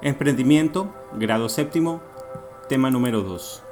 Emprendimiento, grado séptimo, tema número 2.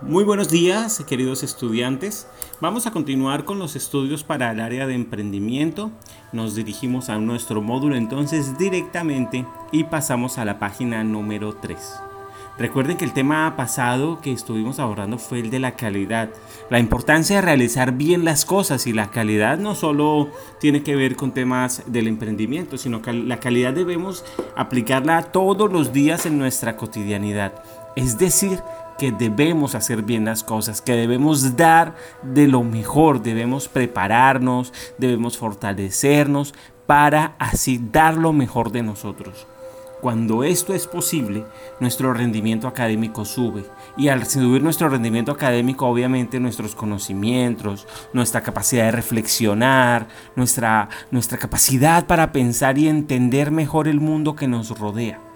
Muy buenos días, queridos estudiantes. Vamos a continuar con los estudios para el área de emprendimiento. Nos dirigimos a nuestro módulo entonces directamente y pasamos a la página número 3. Recuerden que el tema pasado que estuvimos abordando fue el de la calidad, la importancia de realizar bien las cosas y la calidad no solo tiene que ver con temas del emprendimiento, sino que la calidad debemos aplicarla todos los días en nuestra cotidianidad. Es decir, que debemos hacer bien las cosas, que debemos dar de lo mejor, debemos prepararnos, debemos fortalecernos para así dar lo mejor de nosotros. Cuando esto es posible, nuestro rendimiento académico sube. Y al subir nuestro rendimiento académico, obviamente nuestros conocimientos, nuestra capacidad de reflexionar, nuestra, nuestra capacidad para pensar y entender mejor el mundo que nos rodea.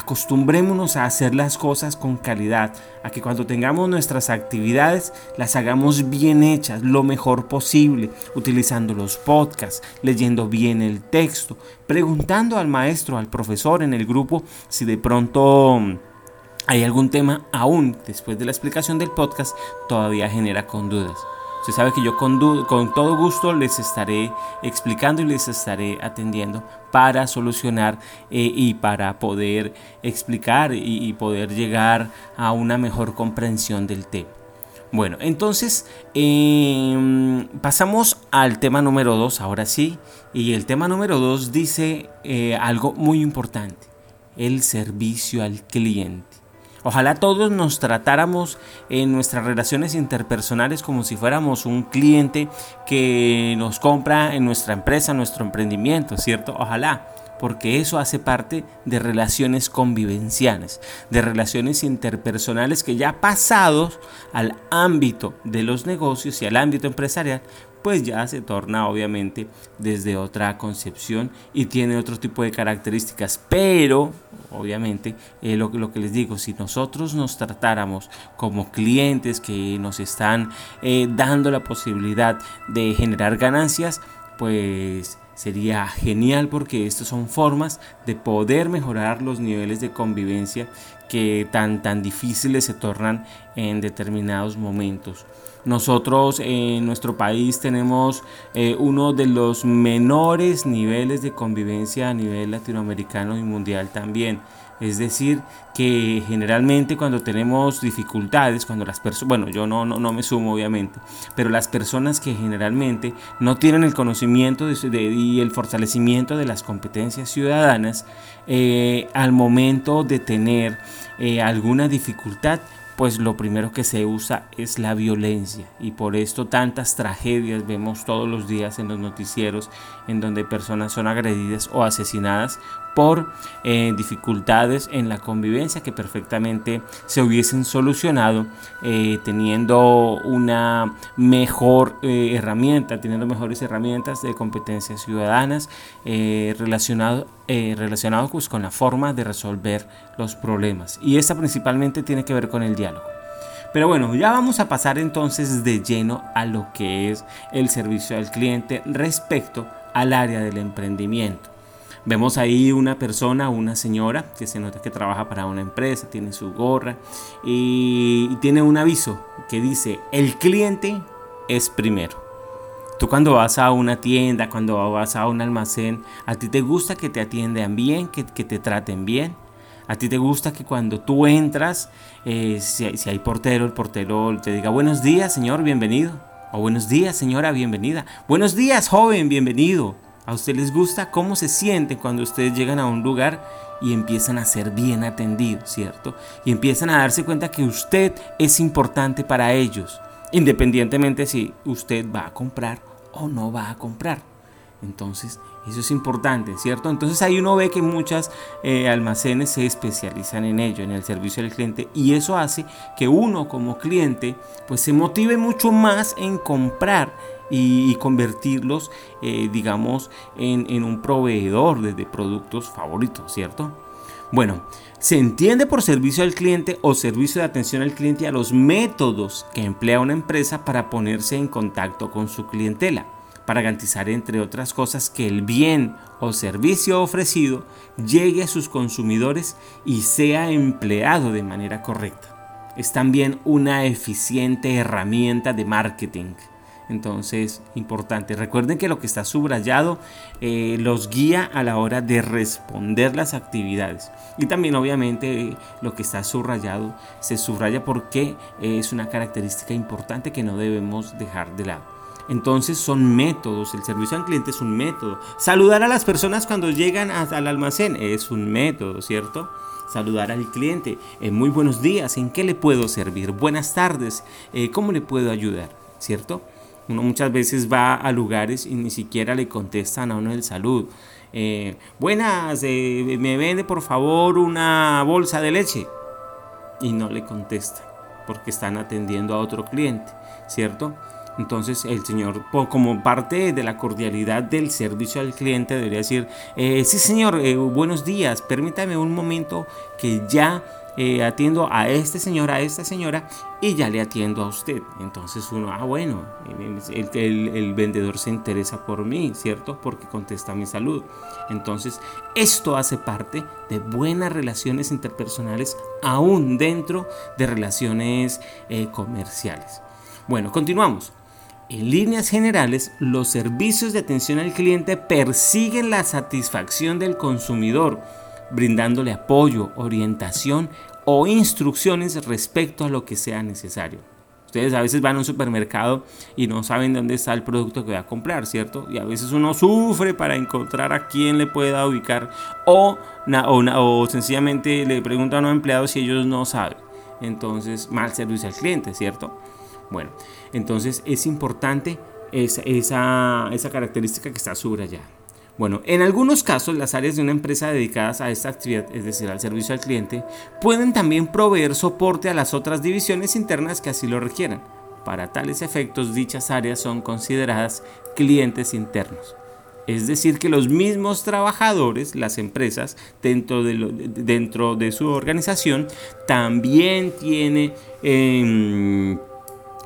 Acostumbrémonos a hacer las cosas con calidad, a que cuando tengamos nuestras actividades las hagamos bien hechas, lo mejor posible, utilizando los podcasts, leyendo bien el texto, preguntando al maestro, al profesor en el grupo si de pronto hay algún tema aún después de la explicación del podcast todavía genera con dudas. Se sabe que yo con, todo gusto les estaré explicando y les estaré atendiendo para solucionar eh, y para poder explicar y, poder llegar a una mejor comprensión del tema. Bueno, entonces em, pasamos al tema número 2, ahora sí. Y el tema número 2 dice eh, algo muy importante, el servicio al cliente. Ojalá todos nos tratáramos en nuestras relaciones interpersonales como si fuéramos un cliente que nos compra en nuestra empresa, nuestro emprendimiento, ¿cierto? Ojalá porque eso hace parte de relaciones convivenciales, de relaciones interpersonales que ya pasados al ámbito de los negocios y al ámbito empresarial, pues ya se torna obviamente desde otra concepción y tiene otro tipo de características. Pero, obviamente, eh, lo, lo, que les digo, si nosotros nos tratáramos como clientes que nos están eh, dando la posibilidad de generar ganancias, pues sería genial porque estas son formas de poder mejorar los niveles de convivencia que tan tan difíciles se tornan en determinados momentos. Nosotros en nuestro país tenemos eh, uno de los menores niveles de convivencia a nivel latinoamericano y mundial también. Es decir, que generalmente cuando tenemos dificultades, cuando las personas, bueno, yo no, no, me sumo obviamente, pero las personas que generalmente no tienen el conocimiento de, y el fortalecimiento de las competencias ciudadanas, eh, al momento de tener eh, alguna dificultad, pues lo primero que se usa es la violencia. Y por esto tantas tragedias vemos todos los días en los noticieros en donde personas son agredidas o asesinadas por eh, dificultades en la convivencia que perfectamente se hubiesen solucionado eh, teniendo una mejor eh, herramienta, teniendo mejores herramientas de competencias ciudadanas relacionado, relacionado pues, con la forma de resolver los problemas. Y esta principalmente tiene que ver con el diálogo. Pero bueno, ya vamos a pasar entonces de lleno a lo que es el servicio al cliente respecto al área del emprendimiento. Vemos ahí una persona, una señora, que se nota que trabaja para una empresa, tiene su gorra y, tiene un aviso que dice, el cliente es primero. Tú cuando vas a una tienda, cuando vas a un almacén, a ti te gusta que te atiendan bien, que, te traten bien. A ti te gusta que cuando tú entras, eh, si, si, hay portero, el portero te diga buenos días, señor, bienvenido. O buenos días, señora, bienvenida. Buenos días, joven, bienvenido. ¿A usted les gusta cómo se siente cuando ustedes llegan a un lugar y empiezan a ser bien atendidos, ¿cierto? Y empiezan a darse cuenta que usted es importante para ellos, independientemente si usted va a comprar o no va a comprar. Entonces, eso es importante, ¿cierto? Entonces ahí uno ve que muchas eh, almacenes se especializan en ello, en el servicio al cliente, y eso hace que uno como cliente pues se motive mucho más en comprar y, convertirlos, eh, digamos, en, un proveedor de, de productos favoritos, ¿cierto? Bueno, se entiende por servicio al cliente o servicio de atención al cliente a los métodos que emplea una empresa para ponerse en contacto con su clientela para garantizar, entre otras cosas, que el bien o servicio ofrecido llegue a sus consumidores y sea empleado de manera correcta. Es también una eficiente herramienta de marketing. Entonces, importante. Recuerden que lo que está subrayado eh, los guía a la hora de responder las actividades. Y también, obviamente, lo que está subrayado se subraya porque es una característica importante que no debemos dejar de lado. Entonces son métodos, el servicio al cliente es un método. Saludar a las personas cuando llegan al almacén es un método, ¿cierto? Saludar al cliente, eh, muy buenos días, ¿en qué le puedo servir? Buenas tardes, eh, ¿cómo le puedo ayudar? ¿Cierto? Uno muchas veces va a lugares y ni siquiera le contestan a uno el salud. Eh, buenas, me vende por favor una bolsa de leche. Y no le contesta porque están atendiendo a otro cliente, ¿cierto? Entonces el señor, como parte de la cordialidad del servicio al cliente, debería decir, eh, sí señor, eh, buenos días, permítame un momento que ya eh, atiendo a este señor, a esta señora y ya le atiendo a usted. Entonces uno, ah bueno, el, el vendedor se interesa por mí, ¿cierto? Porque contesta mi salud. Entonces esto hace parte de buenas relaciones interpersonales aún dentro de relaciones comerciales. Bueno, continuamos. En líneas generales, los servicios de atención al cliente persiguen la satisfacción del consumidor, brindándole apoyo, orientación o instrucciones respecto a lo que sea necesario. Ustedes a veces van a un supermercado y no saben dónde está el producto que va a comprar, ¿cierto? Y a veces uno sufre para encontrar a quién le pueda ubicar o, o, sencillamente le preguntan a los empleados si ellos no saben. Entonces, mal servicio al cliente, ¿cierto? Bueno, entonces es importante esa, esa, característica que está subrayada. Bueno, en algunos casos las áreas de una empresa dedicadas a esta actividad, es decir, al servicio al cliente, pueden también proveer soporte a las otras divisiones internas que así lo requieran. Para tales efectos, dichas áreas son consideradas clientes internos. Es decir, que los mismos trabajadores, las empresas, dentro de, su organización, también tienen... Em,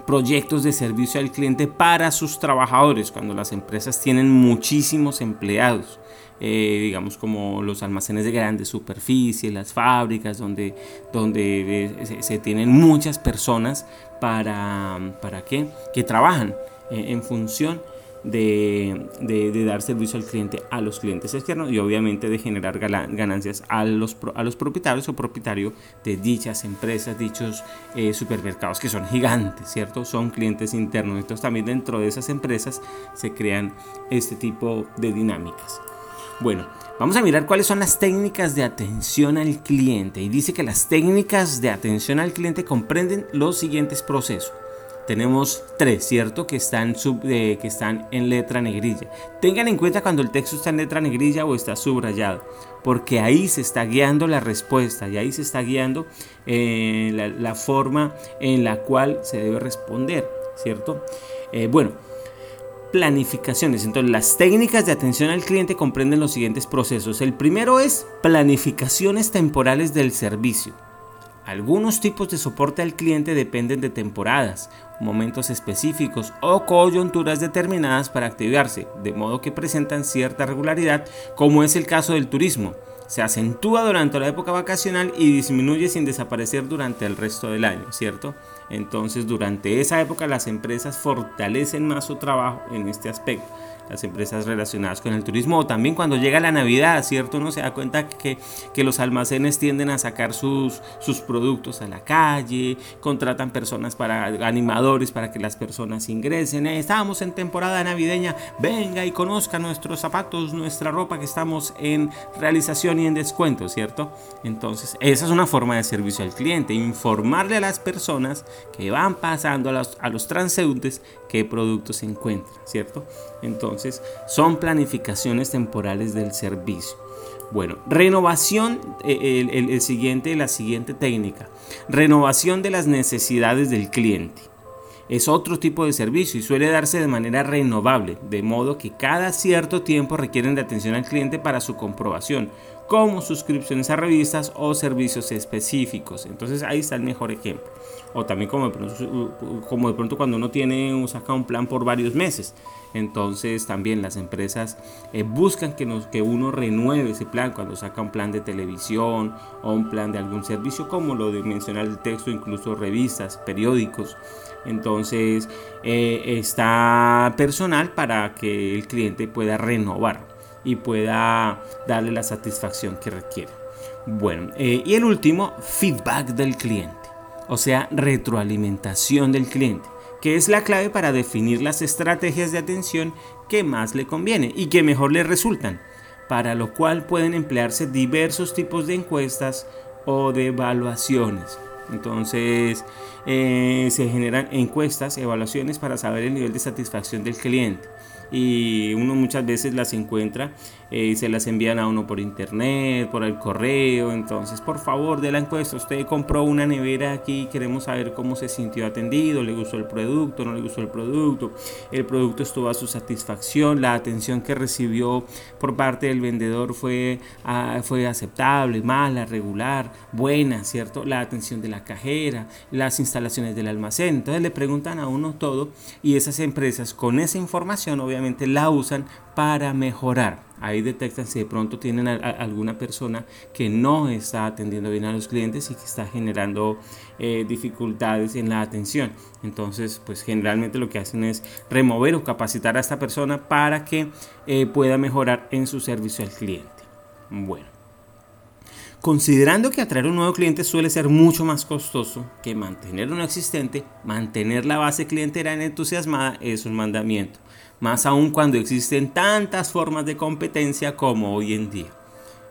proyectos de servicio al cliente para sus trabajadores, cuando las empresas tienen muchísimos empleados. Eh, digamos como los almacenes de grandes superficie, las fábricas, donde, donde eh, se, tienen muchas personas para, ¿para qué? que trabajan eh, en función de, dar servicio al cliente a los clientes externos y obviamente de generar ganancias a los, a los propietarios o propietarios de dichas empresas, dichos eh, supermercados que son gigantes, ¿cierto? Son clientes internos. Entonces también dentro de esas empresas se crean este tipo de dinámicas. Bueno, vamos a mirar cuáles son las técnicas de atención al cliente. Y dice que las técnicas de atención al cliente comprenden los siguientes procesos tenemos tres, ¿cierto? Que están, sub, que están en letra negrilla. Tengan en cuenta cuando el texto está en letra negrilla o está subrayado, porque ahí se está guiando la respuesta y ahí se está guiando eh, la, forma en la cual se debe responder, ¿cierto? Eh, bueno, planificaciones. Entonces, las técnicas de atención al cliente comprenden los siguientes procesos. El primero es planificaciones temporales del servicio. Algunos tipos de soporte al cliente dependen de temporadas, momentos específicos o coyunturas determinadas para activarse, de modo que presentan cierta regularidad, como es el caso del turismo. Se acentúa durante la época vacacional y disminuye sin desaparecer durante el resto del año, ¿cierto? Entonces, durante esa época las empresas fortalecen más su trabajo en este aspecto las empresas relacionadas con el turismo o también cuando llega la Navidad, ¿cierto? Uno se da cuenta que, que los almacenes tienden a sacar sus, sus productos a la calle, contratan personas para animadores para que las personas ingresen. Eh, estamos en temporada navideña, venga y conozca nuestros zapatos, nuestra ropa que estamos en realización y en descuento, ¿cierto? Entonces, esa es una forma de servicio al cliente, informarle a las personas que van pasando a los, a los transeúntes qué productos se encuentran, ¿cierto? Entonces, son planificaciones temporales del servicio. Bueno, renovación, eh, el, siguiente, la siguiente técnica, renovación de las necesidades del cliente. Es otro tipo de servicio y suele darse de manera renovable, de modo que cada cierto tiempo requieren de atención al cliente para su comprobación, como suscripciones a revistas o servicios específicos. Entonces ahí está el mejor ejemplo o también como de pronto, como de pronto cuando uno tiene saca un plan por varios meses Entonces también las empresas eh, buscan que, uno renueve ese plan cuando saca un plan de televisión o un plan de algún servicio, como lo de mencionar el texto, incluso revistas, periódicos. Entonces eh, está personal para que el cliente pueda renovar y pueda darle la satisfacción que requiere. Bueno, eh, y el último, feedback del cliente, o sea, retroalimentación del cliente, que es la clave para definir las estrategias de atención que más le conviene y que mejor le resultan, para lo cual pueden emplearse diversos tipos de encuestas o de evaluaciones. Entonces, eh, se generan encuestas, evaluaciones para saber el nivel de satisfacción del cliente y uno muchas veces las encuentra y eh, se las envían a uno por internet, por el correo. Entonces, por favor, de la encuesta, usted compró una nevera aquí, queremos saber cómo se sintió atendido, le gustó el producto, no le gustó el producto, el producto estuvo a su satisfacción, la atención que recibió por parte del vendedor fue, ah, fue aceptable, mala, regular, buena, ¿cierto? La atención de la cajera, las instalaciones del almacén. Entonces le preguntan a uno todo y esas empresas con esa información obviamente la usan para mejorar. Ahí detectan si de pronto tienen alguna persona que no está atendiendo bien a los clientes y que está generando eh, dificultades en la atención. Entonces, pues generalmente lo que hacen es remover o capacitar a esta persona para que eh, pueda mejorar en su servicio al cliente. Bueno. Considerando que atraer un nuevo cliente suele ser mucho más costoso que mantener uno existente, mantener la base clientera entusiasmada es un mandamiento más aún cuando existen tantas formas de competencia como hoy en día.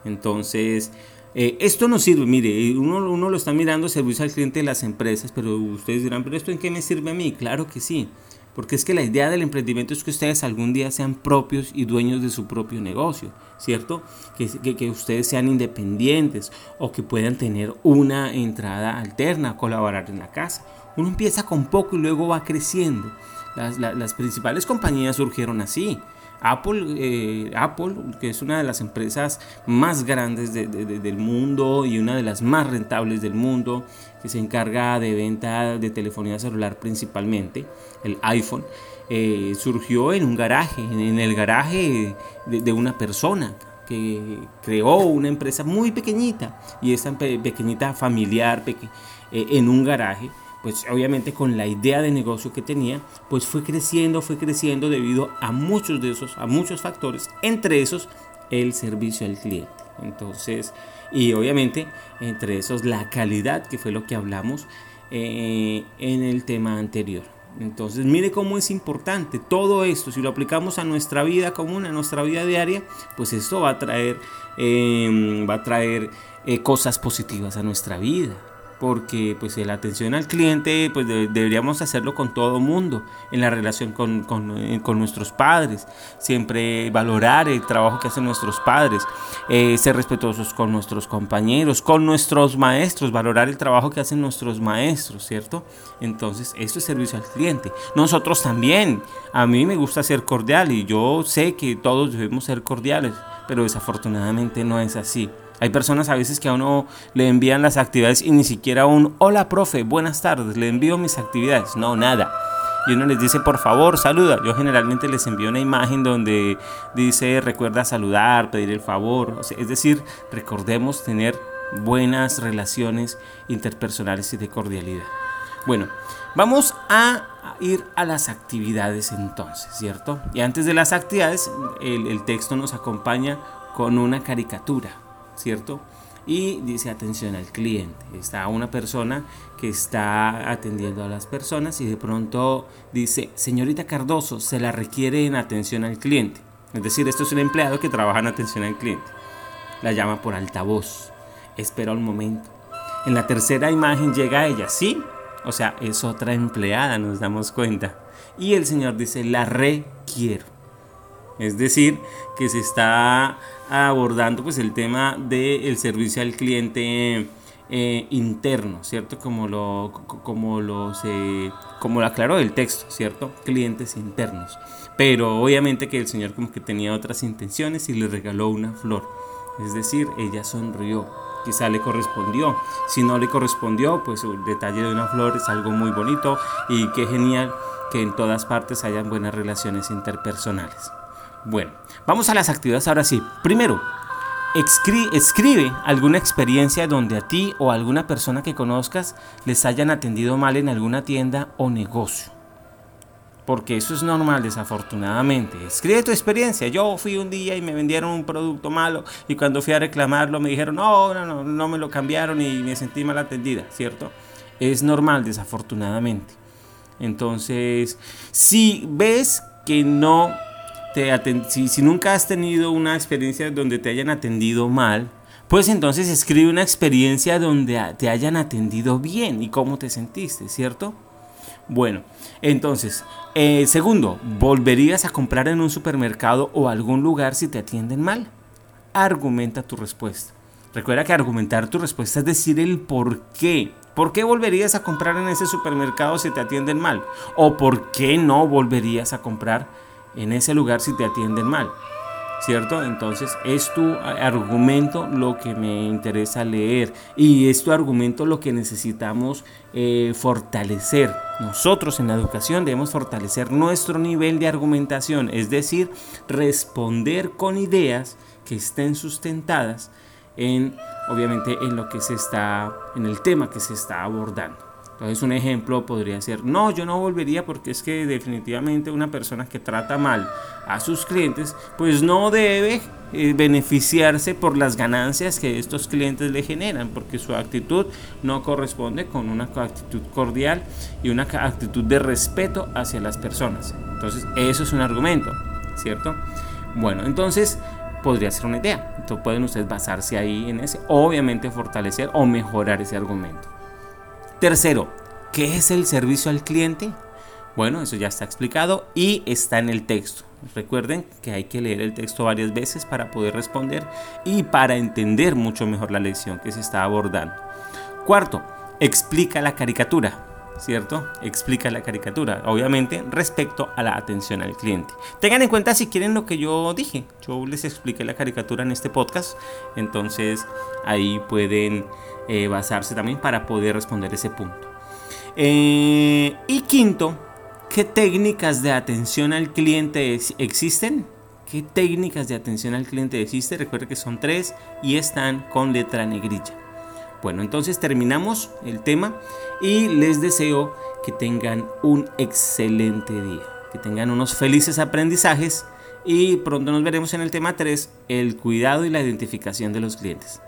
Entonces, eh, esto no sirve, mire, uno, uno lo está mirando servicio al cliente de las empresas, pero ustedes dirán, pero ¿esto en qué me sirve a mí? Claro que sí, porque es que la idea del emprendimiento es que ustedes algún día sean propios y dueños de su propio negocio, ¿cierto? Que, que, que ustedes sean independientes o que puedan tener una entrada alterna, colaborar en la casa. Uno empieza con poco y luego va creciendo. Las, principales compañías surgieron así. Apple, eh, Apple, que es una de las empresas más grandes del mundo y una de las más rentables del mundo, que se encarga de venta de telefonía celular principalmente, el iPhone, eh, surgió en un garaje, en el garaje de, una persona que creó una empresa muy pequeñita y esa pequeñita familiar eh, en un garaje pues obviamente con la idea de negocio que tenía, pues fue creciendo, fue creciendo debido a muchos de esos, a muchos factores, entre esos el servicio al cliente. Entonces, y obviamente entre esos la calidad, que fue lo que hablamos eh, en el tema anterior. Entonces, mire cómo es importante todo esto. Si lo aplicamos a nuestra vida común, a nuestra vida diaria, pues esto va a traer, eh, va a traer eh, cosas positivas a nuestra vida porque pues la atención al cliente pues deberíamos hacerlo con todo mundo en la relación con, eh, con, nuestros padres. Siempre valorar el trabajo que hacen nuestros padres eh, ser respetuosos con nuestros compañeros con nuestros maestros valorar el trabajo que hacen nuestros maestros cierto entonces eso es servicio al cliente. Nosotros también. A mí me gusta ser cordial y yo sé que todos debemos ser cordiales pero desafortunadamente no es así hay personas a veces que a uno le envían las actividades y ni siquiera un hola profe, buenas tardes, le envío mis actividades. No, nada. Y uno les dice, por favor, saluda. Yo generalmente les envío una imagen donde dice, recuerda saludar, pedir el favor. es decir, recordemos tener buenas relaciones interpersonales y de cordialidad. Bueno, vamos a ir a las actividades entonces, ¿cierto? Y antes de las actividades, el, el texto nos acompaña con una caricatura. ¿Cierto? Y dice atención al cliente. Está una persona que está atendiendo a las personas y de pronto dice, señorita Cardoso, se la requiere en atención al cliente. Es decir, esto es un empleado que trabaja en atención al cliente. La llama por altavoz. Espera un momento. En la tercera imagen llega ella, ¿sí? O sea, es otra empleada, nos damos cuenta. Y el señor dice, la requiero. Es decir, que se está abordando pues el tema del servicio al cliente eh, interno, ¿cierto? Como lo, como, lo como lo aclaró el texto, ¿cierto? Clientes internos. Pero obviamente que el Señor como que tenía otras intenciones y le regaló una flor. Es decir, ella sonrió. quizá le correspondió. Si no le correspondió, pues el detalle de una flor es algo muy bonito y qué genial que en todas partes hayan buenas relaciones interpersonales. Bueno, vamos a las actividades ahora sí. Primero, escribe alguna experiencia donde a ti o a alguna persona que conozcas les hayan atendido mal en alguna tienda o negocio porque eso es normal desafortunadamente. Escribe tu experiencia. Yo fui un día y me vendieron un producto malo y cuando fui a reclamarlo me dijeron, no, no, no, no me lo cambiaron y me sentí mal atendida, ¿cierto? Es normal desafortunadamente. Entonces, si ves que no si nunca has tenido una experiencia donde te hayan atendido mal, pues entonces escribe una experiencia donde te hayan atendido bien y cómo te sentiste, ¿cierto? Bueno, entonces, eh, segundo, ¿volverías a comprar en un supermercado o algún lugar si te atienden mal? Argumenta tu respuesta. Recuerda que argumentar tu respuesta es decir el por qué. ¿Por qué volverías a comprar en ese supermercado si te atienden mal? ¿O por qué no volverías a comprar en ese lugar si te atienden mal? ¿cierto? Entonces es tu argumento lo que me interesa leer y es tu argumento lo que necesitamos eh, fortalecer. Nosotros en la educación debemos fortalecer nuestro nivel de argumentación, es decir, responder con ideas que estén sustentadas en, obviamente, en lo que se está, en el tema que se está abordando. Entonces un ejemplo podría ser, no, yo no volvería porque es que definitivamente una persona que trata mal a sus clientes, pues no debe eh, beneficiarse por las ganancias que estos clientes le generan, porque su actitud no corresponde con una actitud cordial y una actitud de respeto hacia las personas. Entonces eso es un argumento, ¿cierto? Bueno, entonces podría ser una idea. Entonces pueden ustedes basarse ahí en ese, obviamente fortalecer o mejorar ese argumento. Tercero, ¿qué es el servicio al cliente? Bueno, eso ya está explicado y está en el texto. Recuerden que hay que leer el texto varias veces para poder responder y para entender mucho mejor la lección que se está abordando. Cuarto, explica la caricatura. ¿Cierto? Explica la caricatura, obviamente respecto a la atención al cliente. Tengan en cuenta si quieren lo que yo dije. Yo les expliqué la caricatura en este podcast, entonces ahí pueden eh, basarse también para poder responder ese punto. Eh, y quinto, ¿qué técnicas de atención al cliente existen? ¿Qué técnicas de atención al cliente existen? Recuerden que son tres y están con letra negrilla. Bueno, entonces terminamos el tema y les deseo que tengan un excelente día, que tengan unos felices aprendizajes y pronto nos veremos en el tema 3, el cuidado y la identificación de los clientes.